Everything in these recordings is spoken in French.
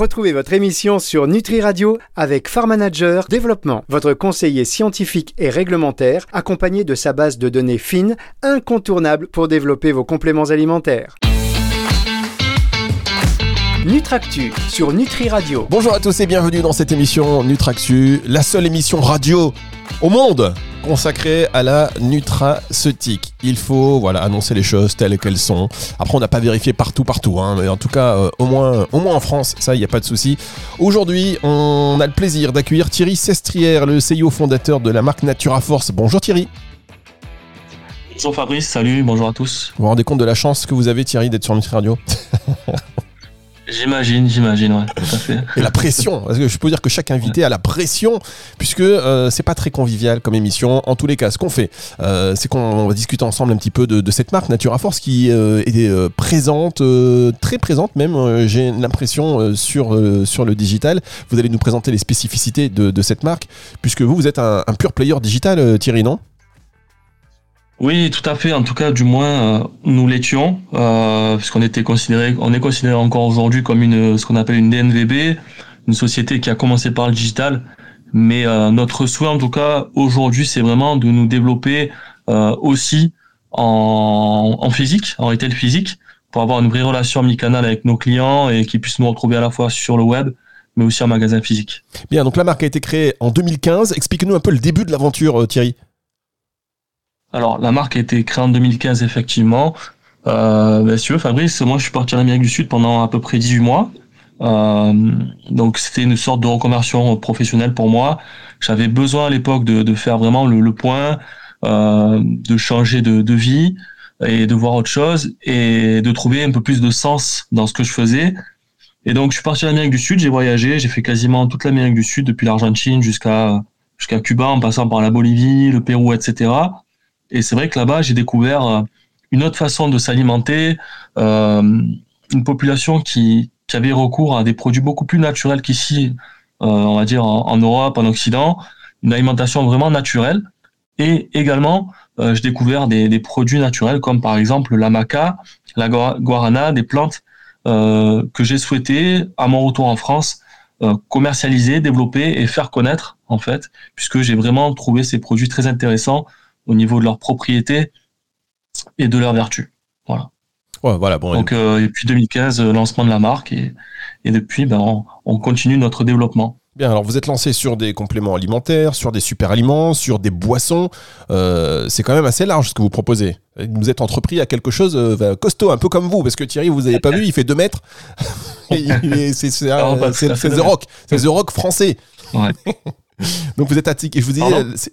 Retrouvez votre émission sur Nutri Radio avec Farm Manager Développement, votre conseiller scientifique et réglementaire, accompagné de sa base de données fine, incontournable pour développer vos compléments alimentaires. Nutractu sur Nutri Radio. Bonjour à tous et bienvenue dans cette émission Nutractu, la seule émission radio au monde consacrée à la nutraceutique. Il faut voilà annoncer les choses telles qu'elles sont. Après, on n'a pas vérifié partout, partout, hein, mais en tout cas, euh, au moins, au moins en France, ça, il n'y a pas de souci. Aujourd'hui, on a le plaisir d'accueillir Thierry Sestrière, le CEO fondateur de la marque Natura Force. Bonjour Thierry. Bonjour Fabrice, salut, bonjour à tous. Vous vous rendez compte de la chance que vous avez Thierry d'être sur Nutri Radio? J'imagine, j'imagine, ouais, tout à fait. Et la pression, parce que je peux dire que chaque invité a la pression, puisque euh, c'est pas très convivial comme émission. En tous les cas, ce qu'on fait, euh, c'est qu'on va discuter ensemble un petit peu de, cette marque Natura Force qui euh, est présente, très présente même, j'ai l'impression, sur, sur le digital. Vous allez nous présenter les spécificités de, cette marque, puisque vous, vous êtes un, un pur player digital, Thierry, non? Oui, tout à fait. En tout cas, du moins, euh, nous l'étions, euh, puisqu'on était considéré, on est considéré encore aujourd'hui comme une, ce qu'on appelle une DNVB, une société qui a commencé par le digital. Mais euh, notre souhait, en tout cas, aujourd'hui, c'est vraiment de nous développer aussi en, en, physique, en retail physique, pour avoir une vraie relation mi-canal avec nos clients et qu'ils puissent nous retrouver à la fois sur le web, mais aussi en magasin physique. Bien, donc la marque a été créée en 2015. Explique-nous un peu le début de l'aventure, Thierry. Alors, la marque a été créée en 2015, effectivement. Euh, ben, si tu veux, Fabrice, moi, je suis parti en Amérique du Sud pendant à peu près 18 mois. Euh, donc, c'était une sorte de reconversion professionnelle pour moi. J'avais besoin à l'époque de, de, faire vraiment le, le point, euh, de changer de, de, vie et de voir autre chose et de trouver un peu plus de sens dans ce que je faisais. Et donc, je suis parti en Amérique du Sud, j'ai voyagé, j'ai fait quasiment toute l'Amérique du Sud, depuis l'Argentine jusqu'à jusqu'à Cuba, en passant par la Bolivie, le Pérou, etc. Et c'est vrai que là-bas, j'ai découvert euh, une autre façon de s'alimenter, euh, une population qui, avait recours à des produits beaucoup plus naturels qu'ici, euh, on va dire en, Europe, en Occident, une alimentation vraiment naturelle. Et également, j'ai découvert des, des, produits naturels comme par exemple la maca, la guarana, des plantes que j'ai souhaité, à mon retour en France, commercialiser, développer et faire connaître en fait, puisque j'ai vraiment trouvé ces produits très intéressants au niveau de leurs propriétés et de leurs vertus. Voilà. Ouais, voilà bon, Donc, euh, et puis 2015, euh, lancement de la marque, et, et depuis, ben, on, on, continue notre développement. Bien, alors vous êtes lancé sur des compléments alimentaires, sur des super aliments, sur des boissons. Euh, c'est quand même assez large ce que vous proposez. Vous êtes entrepris à quelque chose euh, costaud, un peu comme vous, parce que Thierry, vous n'avez pas vu, il fait 2 mètres. c'est The Rock, c'est The Rock français. Ouais. Donc vous êtes je vous dis,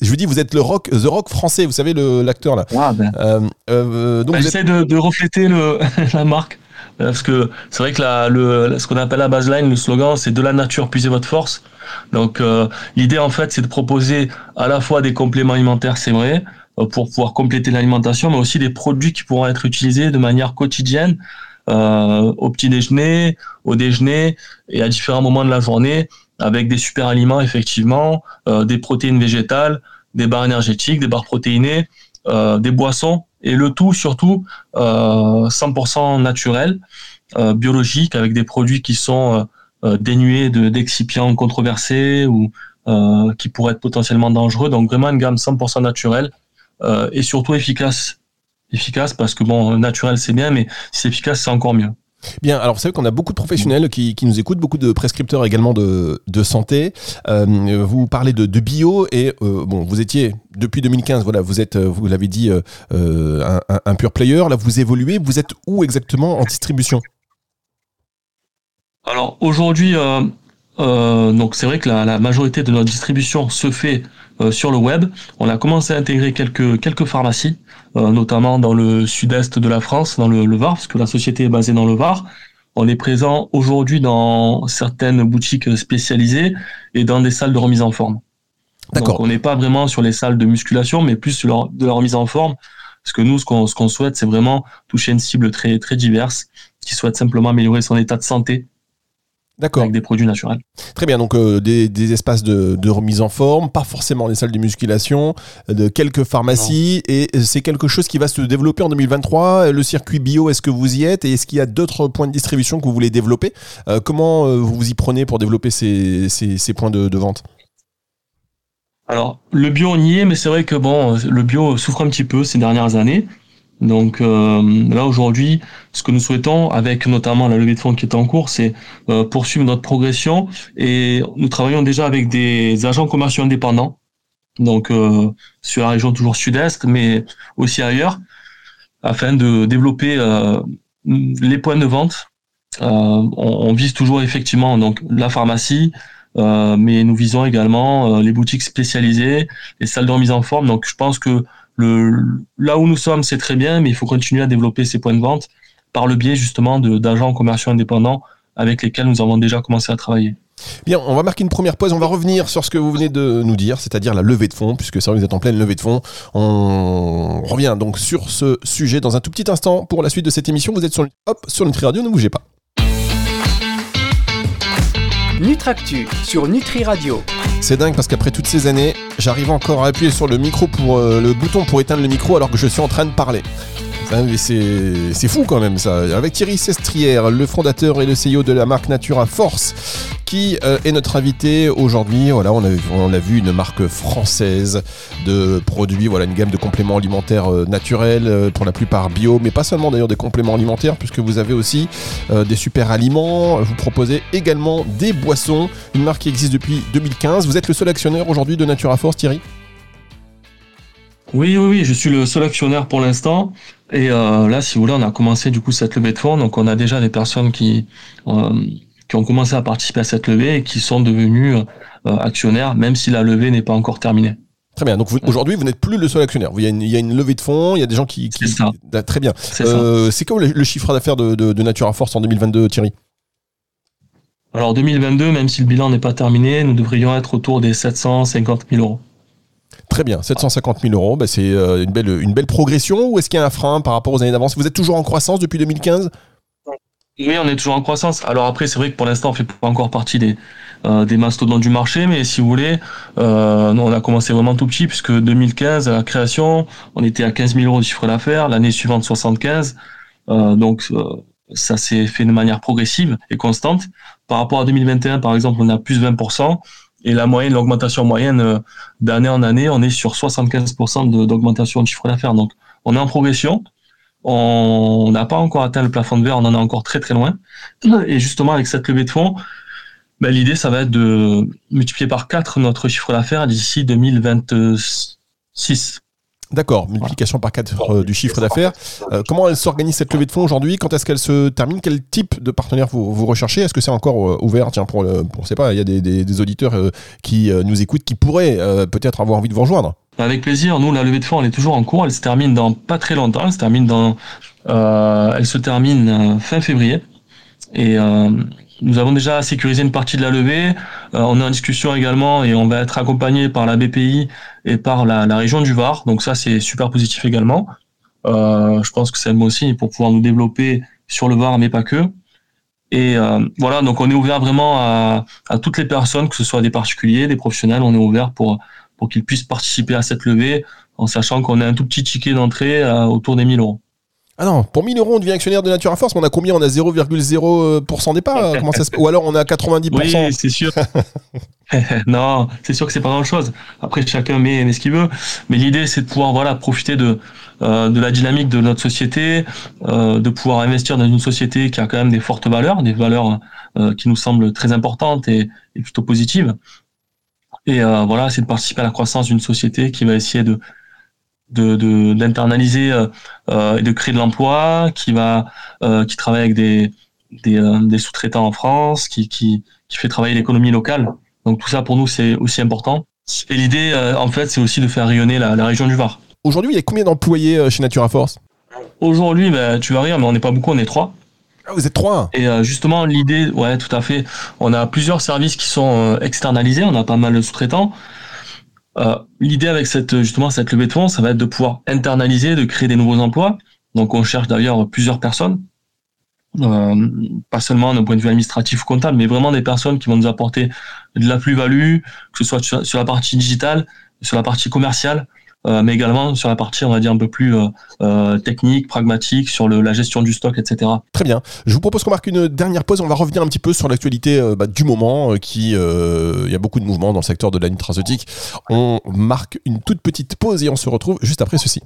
je vous dis, vous êtes le rock, the rock français. Vous savez l'acteur là. Ah, ben. euh, euh, donc bah, j'essaie de, de, refléter le, la marque parce que c'est vrai que la, le, ce qu'on appelle la baseline, le slogan, c'est de la nature puisez votre force. Donc euh, l'idée en fait, c'est de proposer à la fois des compléments alimentaires, c'est vrai, euh, pour pouvoir compléter l'alimentation, mais aussi des produits qui pourront être utilisés de manière quotidienne. Euh, au petit déjeuner, au déjeuner et à différents moments de la journée avec des super aliments effectivement, euh, des protéines végétales, des barres énergétiques, des barres protéinées, euh, des boissons et le tout surtout euh, 100% naturel, euh, biologique avec des produits qui sont euh, dénués de d'excipients controversés ou qui pourraient être potentiellement dangereux. Donc vraiment une gamme 100% naturelle et surtout efficace. Efficace parce que bon, naturel c'est bien, mais si c'est efficace c'est encore mieux. Bien, alors vous savez qu'on a beaucoup de professionnels qui, qui, nous écoutent, beaucoup de prescripteurs également de, de santé. Euh, vous parlez de, de bio et euh, bon, vous étiez depuis 2015, voilà, vous êtes, vous l'avez dit, euh, un, un, un, pur player. Là, vous évoluez. Vous êtes où exactement en distribution? Alors aujourd'hui, euh, donc c'est vrai que la, la, majorité de notre distribution se fait sur le web. On a commencé à intégrer quelques quelques pharmacies. Euh, notamment dans le sud-est de la France, dans le, le, Var, parce que la société est basée dans le Var. On est présent aujourd'hui dans certaines boutiques spécialisées et dans des salles de remise en forme. D'accord. on n'est pas vraiment sur les salles de musculation, mais plus sur de la remise en forme. Parce que nous, ce qu'on, ce souhaite, c'est vraiment toucher une cible très, très diverse, qui souhaite simplement améliorer son état de santé D'accord. avec des produits naturels. Très bien, donc euh, des, des espaces de, de remise en forme, pas forcément des salles de musculation, euh, de quelques pharmacies, et c'est quelque chose qui va se développer en 2023. Le circuit bio, est-ce que vous y êtes? Et est-ce qu'il y a d'autres points de distribution que vous voulez développer? Euh, Comment euh, vous vous y prenez pour développer ces, ces, ces points de, de vente? Alors, le bio, on y est, mais c'est vrai que bon, le bio souffre un petit peu ces dernières années. Donc euh, là aujourd'hui, ce que nous souhaitons, avec notamment la levée de fonds qui est en cours, c'est euh, poursuivre notre progression et nous travaillons déjà avec des agents commerciaux indépendants, donc euh, sur la région toujours sud-est, mais aussi ailleurs, afin de développer euh, les points de vente. Euh, on, on vise toujours effectivement donc la pharmacie, euh, mais nous visons également les boutiques spécialisées, les salles de remise en forme. Donc je pense que le, là où nous sommes, c'est très bien, mais il faut continuer à développer ces points de vente par le biais justement de- d'agents commerciaux indépendants avec lesquels nous avons déjà commencé à travailler. Bien, on va marquer une première pause. On va revenir sur ce que vous venez de nous dire, c'est-à-dire la levée de fonds, puisque c'est vrai que vous êtes en pleine levée de fonds. On revient donc sur ce sujet dans un tout petit instant pour la suite de cette émission. Vous êtes sur, hop, sur Nutri Radio, ne bougez pas. Nutractu sur Nutri Radio. C'est dingue parce qu'après toutes ces années, j'arrive encore à appuyer sur le micro pour euh, le bouton pour éteindre le micro alors que je suis en train de parler. Ça, mais C'est fou quand même ça. Avec Thierry Sestrière, le fondateur et le CEO de la marque Natura Force, qui euh, est notre invité aujourd'hui. Voilà, on a, vu une marque française de produits, voilà, une gamme de compléments alimentaires euh, naturels, euh, pour la plupart bio, mais pas seulement d'ailleurs des compléments alimentaires, puisque vous avez aussi des super aliments. Vous proposez également des boissons, une marque qui existe depuis 2015. Vous êtes le seul actionnaire aujourd'hui de Natura Force, Thierry? Oui, oui, oui, je suis le seul actionnaire pour l'instant. Et euh, là, si vous voulez, on a commencé du coup cette levée de fonds. Donc on a déjà des personnes qui, euh, qui ont commencé à participer à cette levée et qui sont devenues euh, actionnaires, même si la levée n'est pas encore terminée. Très bien. Donc vous- aujourd'hui, vous n'êtes plus le seul actionnaire. Il y a une, il y a une levée de fonds, il y a des gens qui. qui- C'est ça. Ah, Très bien. C'est ça. Euh, C'est quoi le, le chiffre d'affaires de, de, de Natura Force en 2022, Thierry? Alors 2022, même si le bilan n'est pas terminé, nous devrions être autour des 750 000 euros. Très bien. 750 000 euros, bah, c'est euh, une belle, une belle progression. Ou est-ce qu'il y a un frein par rapport aux années d'avance? Vous êtes toujours en croissance depuis 2015 Oui, on est toujours en croissance. Alors après, c'est vrai que pour l'instant, on fait pas encore partie des euh, des mastodontes du marché, mais si vous voulez, euh, on a commencé vraiment tout petit puisque 2015 à la création, on était à 15 000 euros de chiffre d'affaires, l'année suivante 75. Euh, donc ça s'est fait de manière progressive et constante. Par rapport à 2021, par exemple, on a plus 20%. Et la moyenne, l'augmentation moyenne euh, d'année en année, on est sur 75% de- d'augmentation de chiffre d'affaires. Donc, on est en progression. On n'a pas encore atteint le plafond de verre, on en est encore très très loin. Et justement, avec cette levée de fonds, ben, l'idée, ça va être de multiplier par 4 notre chiffre d'affaires d'ici 2026. D'accord. Multiplication par 4 du chiffre d'affaires. Euh, comment elle s'organise cette levée de fonds aujourd'hui? Quand est-ce qu'elle se termine? Quel type de partenaire vous, vous recherchez? Est-ce que c'est encore euh, ouvert? Tiens, pour le, pas, il y a des, des- des auditeurs euh, qui euh, nous écoutent qui pourraient euh, peut-être avoir envie de vous rejoindre. Avec plaisir. Nous, la levée de fonds, elle est toujours en cours. Elle se termine dans pas très longtemps. Elle se termine dans, euh, elle se termine euh, fin février. Et euh, nous avons déjà sécurisé une partie de la levée. Euh, on est en discussion également et on va être accompagné par la BPI et par la, la région du Var. Donc ça, c'est super positif également. Euh, je pense que c'est un bon signe pour pouvoir nous développer sur le Var, mais pas que. Et euh, voilà, donc on est ouvert vraiment à, à toutes les personnes, que ce soit des particuliers, des professionnels. On est ouvert pour pour qu'ils puissent participer à cette levée, en sachant qu'on a un tout petit ticket d'entrée euh, autour des 1000 euros. Ah non, pour 1000 euros, on devient actionnaire de Natura Force, mais on a combien? On a 0,0% départ euh, comment ça se... Ou alors on a 90% Oui, c'est sûr. non, c'est sûr que c'est pas grand chose. Après, chacun met, met ce qu'il veut. Mais l'idée, c'est de pouvoir voilà profiter de euh, de la dynamique de notre société, euh, de pouvoir investir dans une société qui a quand même des fortes valeurs, des valeurs euh, qui nous semblent très importantes et, et plutôt positives. Et euh, voilà, c'est de participer à la croissance d'une société qui va essayer de de d'internaliser euh, euh, et de créer de l'emploi, qui va euh, qui travaille avec des des, des sous-traitants en France, qui qui qui fait travailler l'économie locale. Donc tout ça pour nous c'est aussi important. Et l'idée en fait c'est aussi de faire rayonner la, la région du Var. Aujourd'hui, il y a combien d'employés chez Natura Force? Aujourd'hui, ben, tu vas rire, mais on n'est pas beaucoup, on est trois. ah, Vous êtes trois Et euh, justement, l'idée, ouais, tout à fait. On a plusieurs services qui sont euh, externalisés. On a pas mal de sous-traitants. Euh, l'idée avec cette justement cette levée de fonds, ça va être de pouvoir internaliser, de créer des nouveaux emplois. Donc, on cherche d'ailleurs plusieurs personnes. pas seulement d'un point de vue administratif ou comptable, mais vraiment des personnes qui vont nous apporter de la plus-value, que ce soit sur la partie digitale, sur la partie commerciale, euh, mais également sur la partie, on va dire, un peu plus euh, euh, technique, pragmatique, sur la gestion du stock, etc. Très bien. Je vous propose qu'on marque une dernière pause. On va revenir un petit peu sur l'actualité bah, du moment, qui il y a beaucoup de mouvements dans le secteur de la nutraceutique. On marque une toute petite pause et on se retrouve juste après ceci.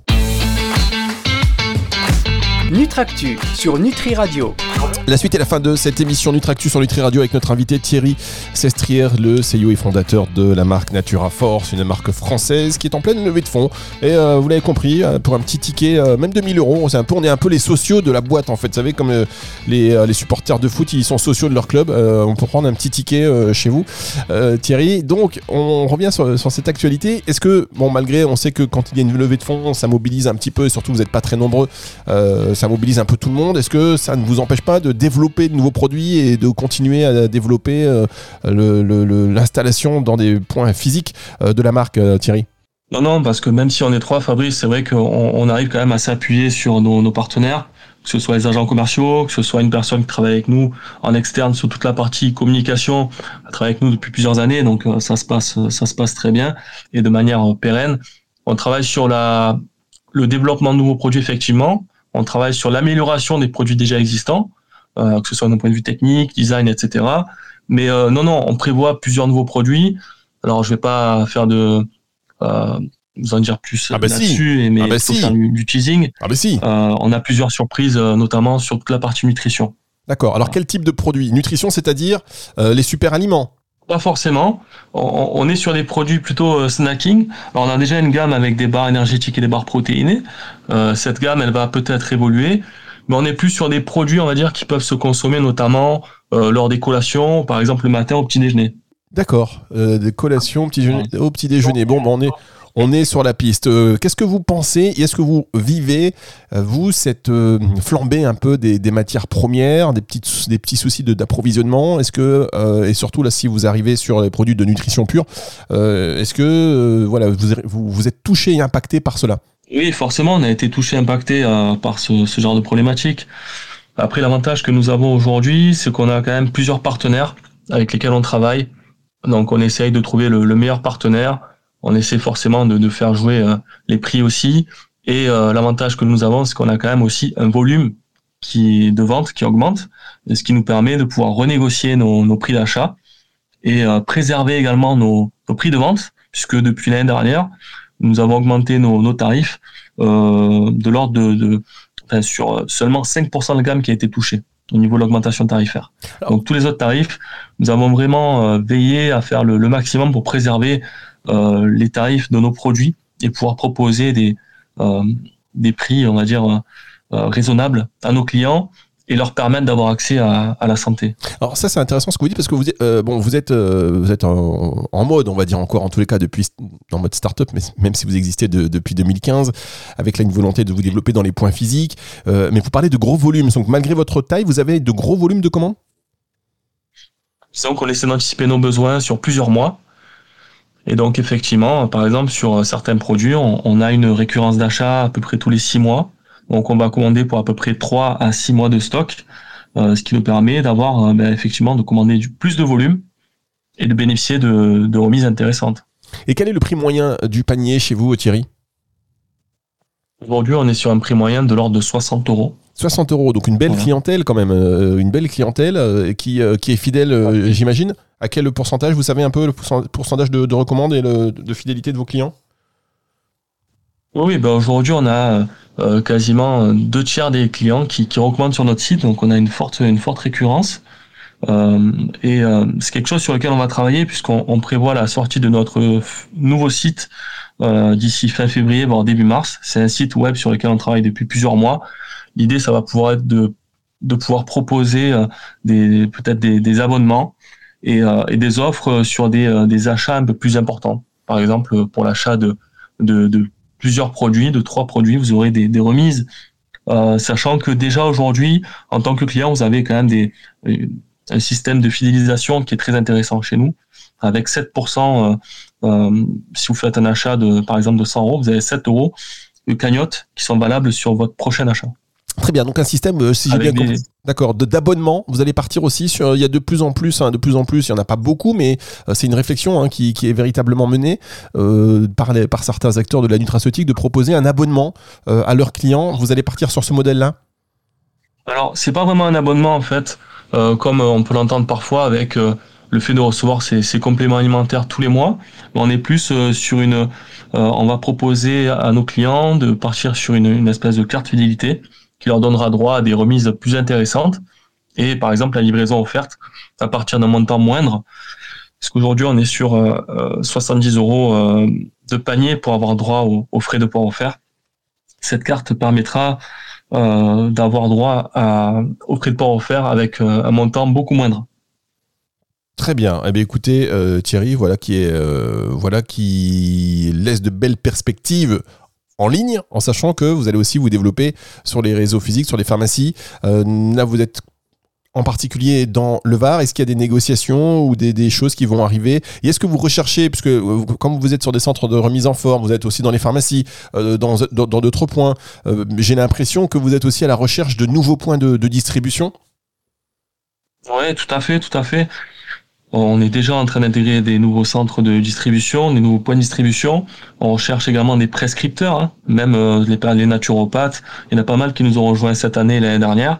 Nutractu sur Nutri Radio. La suite et la fin de cette émission Nutractu sur Nutri Radio avec notre invité Thierry Sestrière, le CEO et fondateur de la marque Natura Force, une marque française qui est en pleine levée de fonds. Et euh, vous l'avez compris, euh, pour un petit ticket, euh, même 2000 euros, on est un peu les sociaux de la boîte en fait. Vous savez, comme les, les, supporters de foot, ils sont sociaux de leur club. on peut prendre un petit ticket chez vous, Thierry. Donc, on revient sur, sur cette actualité. Est-ce que, bon, malgré, on sait que quand il y a une levée de fonds, ça mobilise un petit peu, et surtout vous n'êtes pas très nombreux ça mobilise un peu tout le monde. Est-ce que ça ne vous empêche pas de développer de nouveaux produits et de continuer à développer euh, l'installation dans des points physiques euh, de la marque, euh, Thierry? Non, non, parce que même si on est trois, Fabrice, c'est vrai qu'on arrive quand même à s'appuyer sur nos, partenaires que ce soit les agents commerciaux, que ce soit une personne qui travaille avec nous en externe sur toute la partie communication, elle travaille avec nous depuis plusieurs années, donc ça se passe, ça se passe très bien et de manière pérenne. On travaille sur la, le développement de nouveaux produits effectivement, on travaille sur l'amélioration des produits déjà existants, euh, que ce soit d'un point de vue technique, design, etc. Mais euh, non, non, on prévoit plusieurs nouveaux produits. Alors, je vais pas faire de euh, vous en dire plus ah bah là-dessus, mais ah bah faut faire du, teasing. Ah bah si. on a plusieurs surprises, notamment sur toute la partie nutrition. D'accord. Alors, quel type de produit? Nutrition, c'est-à-dire les super aliments pas forcément. On, est sur des produits plutôt euh, snacking. Alors on a déjà une gamme avec des barres énergétiques et des barres protéinées. Euh, cette gamme, elle va peut-être évoluer, mais on est plus sur des produits, on va dire, qui peuvent se consommer notamment euh, lors des collations, par exemple le matin au petit déjeuner. D'accord, des collations petit au petit déjeuner. Bon, ben on est on est sur la piste. Euh, qu'est-ce que vous pensez et est-ce que vous vivez, euh, vous, cette euh, flambée un peu des, matières premières, des, petits soucis d'approvisionnement? Est-ce que, et surtout là, si vous arrivez sur les produits de nutrition pure, est-ce que voilà, vous, êtes touché et impacté par cela? Oui, forcément, on a été touché, impacté par ce, genre de problématique. Après, l'avantage que nous avons aujourd'hui, c'est qu'on a quand même plusieurs partenaires avec lesquels on travaille. Donc, on essaye de trouver le meilleur partenaire on essaie forcément de, de faire jouer euh, les prix aussi. Et euh, l'avantage que nous avons, c'est qu'on a quand même aussi un volume qui de vente qui augmente, ce qui nous permet de pouvoir renégocier nos, nos prix d'achat et euh, préserver également nos, nos, prix de vente, puisque depuis l'année dernière, nous avons augmenté nos, nos tarifs euh, de l'ordre de, de enfin, sur seulement 5% de gamme qui a été touché au niveau de l'augmentation tarifaire. Donc tous les autres tarifs, nous avons vraiment veillé à faire le, le maximum pour préserver les tarifs de nos produits et pouvoir proposer des, euh, des prix, on va dire, euh, raisonnables à nos clients et leur permettre d'avoir accès à, la santé. Alors ça c'est intéressant ce que vous dites parce que vous êtes bon vous êtes vous êtes en, mode on va dire encore en tous les cas depuis en mode startup mais même si vous existez depuis 2015 avec là une volonté de vous développer dans les points physiques mais vous parlez de gros volumes donc malgré votre taille vous avez de gros volumes de commandes. C'est qu'on essaie d'anticiper nos besoins sur plusieurs mois et donc effectivement, par exemple, sur certains produits, on, a une récurrence d'achat à peu près tous les six mois. Donc on va commander pour à peu près trois à six mois de stock, euh, ce qui nous permet d'avoir euh, ben, effectivement de commander du, plus de volume et de bénéficier de, de remises intéressantes. Et quel est le prix moyen du panier chez vous, Thierry? Aujourd'hui, on est sur un prix moyen de l'ordre de 60 euros. 60 euros, donc une belle clientèle quand même, euh, une belle clientèle euh, qui, euh, qui est fidèle, j'imagine. À quel pourcentage, vous savez un peu le pourcentage de, de recommande et de fidélité de vos clients? Oui, bah aujourd'hui on a quasiment deux tiers des clients qui, qui, recommandent sur notre site, donc on a une forte, une forte récurrence. et c'est quelque chose sur lequel on va travailler puisqu'on prévoit la sortie de notre nouveau site d'ici fin février, voire début mars. C'est un site web sur lequel on travaille depuis plusieurs mois L'idée, ça va pouvoir être de, de pouvoir proposer euh, des, peut-être des, des abonnements et, euh, et, des offres sur des, euh, des achats un peu plus importants. Par exemple, pour l'achat de, de, de plusieurs produits, de trois produits, vous aurez des, des remises. Euh, sachant que déjà aujourd'hui, en tant que client, vous avez quand même des, un système de fidélisation qui est très intéressant chez nous, avec 7%. Euh, si vous faites un achat de, par exemple, de 100 euros, vous avez 7 euros de cagnottes qui sont valables sur votre prochain achat. Très bien, donc un système, euh, si j'ai bien compris. D'accord, d'abonnement. Vous allez partir aussi sur. Il y a de plus en plus, hein, de plus en plus. Il y en a pas beaucoup, mais euh, c'est une réflexion hein, qui, qui, est véritablement menée euh, par, les, par certains acteurs de la nutraceutique de proposer un abonnement euh, à leurs clients. Vous allez partir sur ce modèle-là? Alors, c'est pas vraiment un abonnement en fait, comme on peut l'entendre parfois avec le fait de recevoir ces, ces, compléments alimentaires tous les mois. On est plus sur une. on va proposer à nos clients de partir sur une, une espèce de carte fidélité qui leur donnera droit à des remises plus intéressantes et par exemple la livraison offerte à partir d'un montant moindre. Parce qu'aujourd'hui on est sur euh, 70 euros euh, de panier pour avoir droit aux, frais de port offert. Cette carte permettra euh, d'avoir droit aux frais de port offert avec euh, un montant beaucoup moindre. Très bien. Eh bien, écoutez, euh, Thierry, voilà qui est, euh, voilà qui laisse de belles perspectives en ligne, en sachant que vous allez aussi vous développer sur les réseaux physiques, sur les pharmacies. Euh, là, vous êtes en particulier dans le Var Est-ce qu'il y a des négociations ou des, choses qui vont arriver? Et est-ce que vous recherchez, puisque euh, comme vous êtes sur des centres de remise en forme, vous êtes aussi dans les pharmacies, euh, dans d'autres points, j'ai l'impression que vous êtes aussi à la recherche de nouveaux points de distribution Oui, tout à fait, tout à fait. On est déjà en train d'intégrer des nouveaux centres de distribution, des nouveaux points de distribution. On cherche également des prescripteurs, hein. même euh, les, naturopathes. Il y en a pas mal qui nous ont rejoints cette année l'année dernière.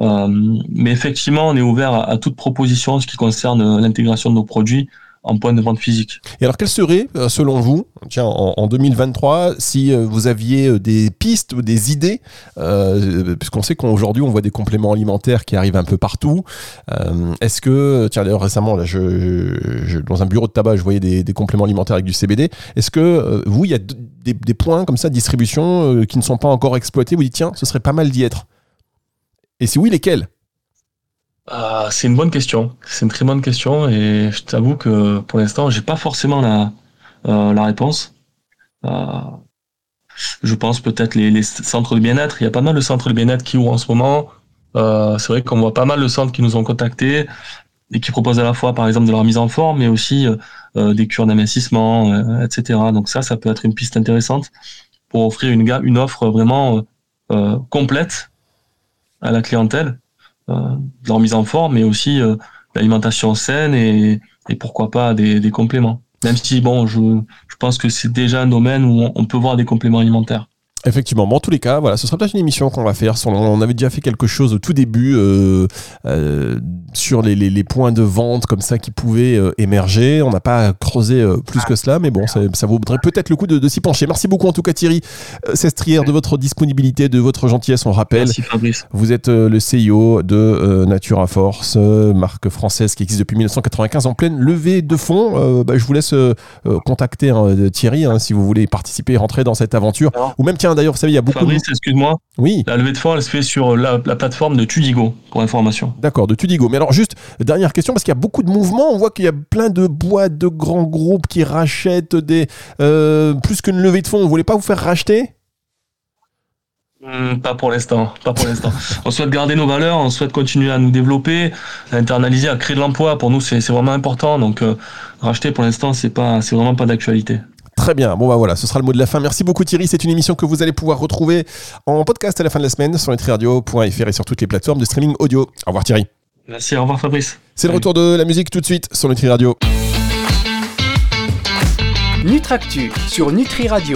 Euh, mais effectivement, on est ouvert à, à toute proposition en ce qui concerne l'intégration de nos produits en point de vente physique. Et alors, quelles seraient, selon vous, tiens, en, en 2023, si vous aviez des pistes ou des idées, euh, puisqu'on sait qu'aujourd'hui, on voit des compléments alimentaires qui arrivent un peu partout. Euh, Est-ce que, tiens, d'ailleurs, récemment, je, dans un bureau de tabac, je voyais des, compléments alimentaires avec du CBD. Est-ce que, euh, vous, il y a des, des, points comme ça de distribution euh, qui ne sont pas encore exploités Vous dites, tiens, ce serait pas mal d'y être? Et si oui, lesquels? Euh, c'est une bonne question. C'est une très bonne question et je t'avoue que pour l'instant, j'ai pas forcément la, euh, réponse. Euh, je pense peut-être les, centres de bien-être. Il y a pas mal de centres de bien-être qui ouvrent en ce moment. Euh, c'est vrai qu'on voit pas mal de centres qui nous ont contactés et qui proposent à la fois, par exemple, de leur mise en forme, mais aussi euh, des cures d'amincissement, etc. Donc ça, ça peut être une piste intéressante pour offrir une, une offre vraiment complète à la clientèle de leur mise en forme, mais aussi euh, l'alimentation saine et, et, pourquoi pas des, compléments. Même si, bon, je, je pense que c'est déjà un domaine où on peut voir des compléments alimentaires. Effectivement, bon, en tous les cas, voilà, ce sera peut-être une émission qu'on va faire. On avait déjà fait quelque chose au tout début euh, euh, sur les, les, les, points de vente comme ça qui pouvaient euh, émerger. On n'a pas creusé euh, plus que cela, mais bon, ça, ça vaudrait peut-être le coup de, de s'y pencher. Merci beaucoup en tout cas Thierry Sestrière de votre disponibilité, de votre gentillesse. On rappelle, Merci, Fabrice. vous êtes le CEO de Natura Force, marque française qui existe depuis 1995 en pleine levée de fonds. Bah, je vous laisse contacter hein, Thierry hein, si vous voulez participer, rentrer dans cette aventure, Alors, ou même tiens d'ailleurs, vous savez, il y a beaucoup Fabrice, de... excuse-moi. Oui. La levée de fonds, elle se fait sur la, la plateforme de Tudigo, pour information. D'accord, de Tudigo. Mais alors, juste, dernière question, parce qu'il y a beaucoup de mouvements. On voit qu'il y a plein de boîtes, de grands groupes qui rachètent des. Euh, plus qu'une levée de fonds. Vous voulez pas vous faire racheter? Mmh, pas pour l'instant, pas pour l'instant. on souhaite garder nos valeurs, on souhaite continuer à nous développer, à internaliser, à créer de l'emploi. Pour nous, c'est vraiment important. Donc, euh, racheter pour l'instant, c'est pas, c'est vraiment pas d'actualité. Très bien. Bon, bah voilà, ce sera le mot de la fin. Merci beaucoup, Thierry. C'est une émission que vous allez pouvoir retrouver en podcast à la fin de la semaine sur nutriradio.fr et sur toutes les plateformes de streaming audio. Au revoir, Thierry. Merci, au revoir, Fabrice. C'est le retour de la musique tout de suite sur Nutri Radio. Nutractu sur Nutri Radio.